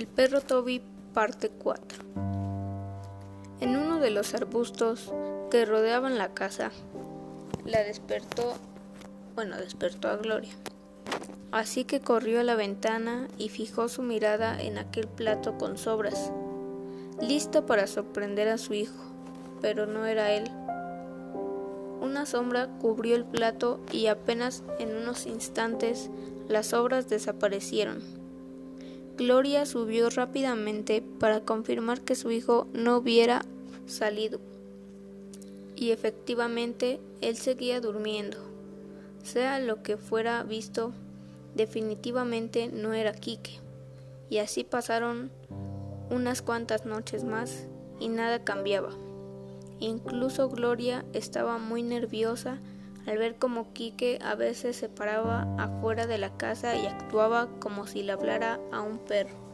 El perro Toby parte 4 En uno de los arbustos que rodeaban la casa, la despertó, bueno, despertó a Gloria. Así que corrió a la ventana y fijó su mirada en aquel plato con sobras, listo para sorprender a su hijo, pero no era él. Una sombra cubrió el plato y apenas en unos instantes las sobras desaparecieron. Gloria subió rápidamente para confirmar que su hijo no hubiera salido. Y efectivamente él seguía durmiendo. Sea lo que fuera visto, definitivamente no era Quique. Y así pasaron unas cuantas noches más y nada cambiaba. Incluso Gloria estaba muy nerviosa al ver cómo Quique a veces se paraba afuera de la casa y actuaba como si le hablara a un perro.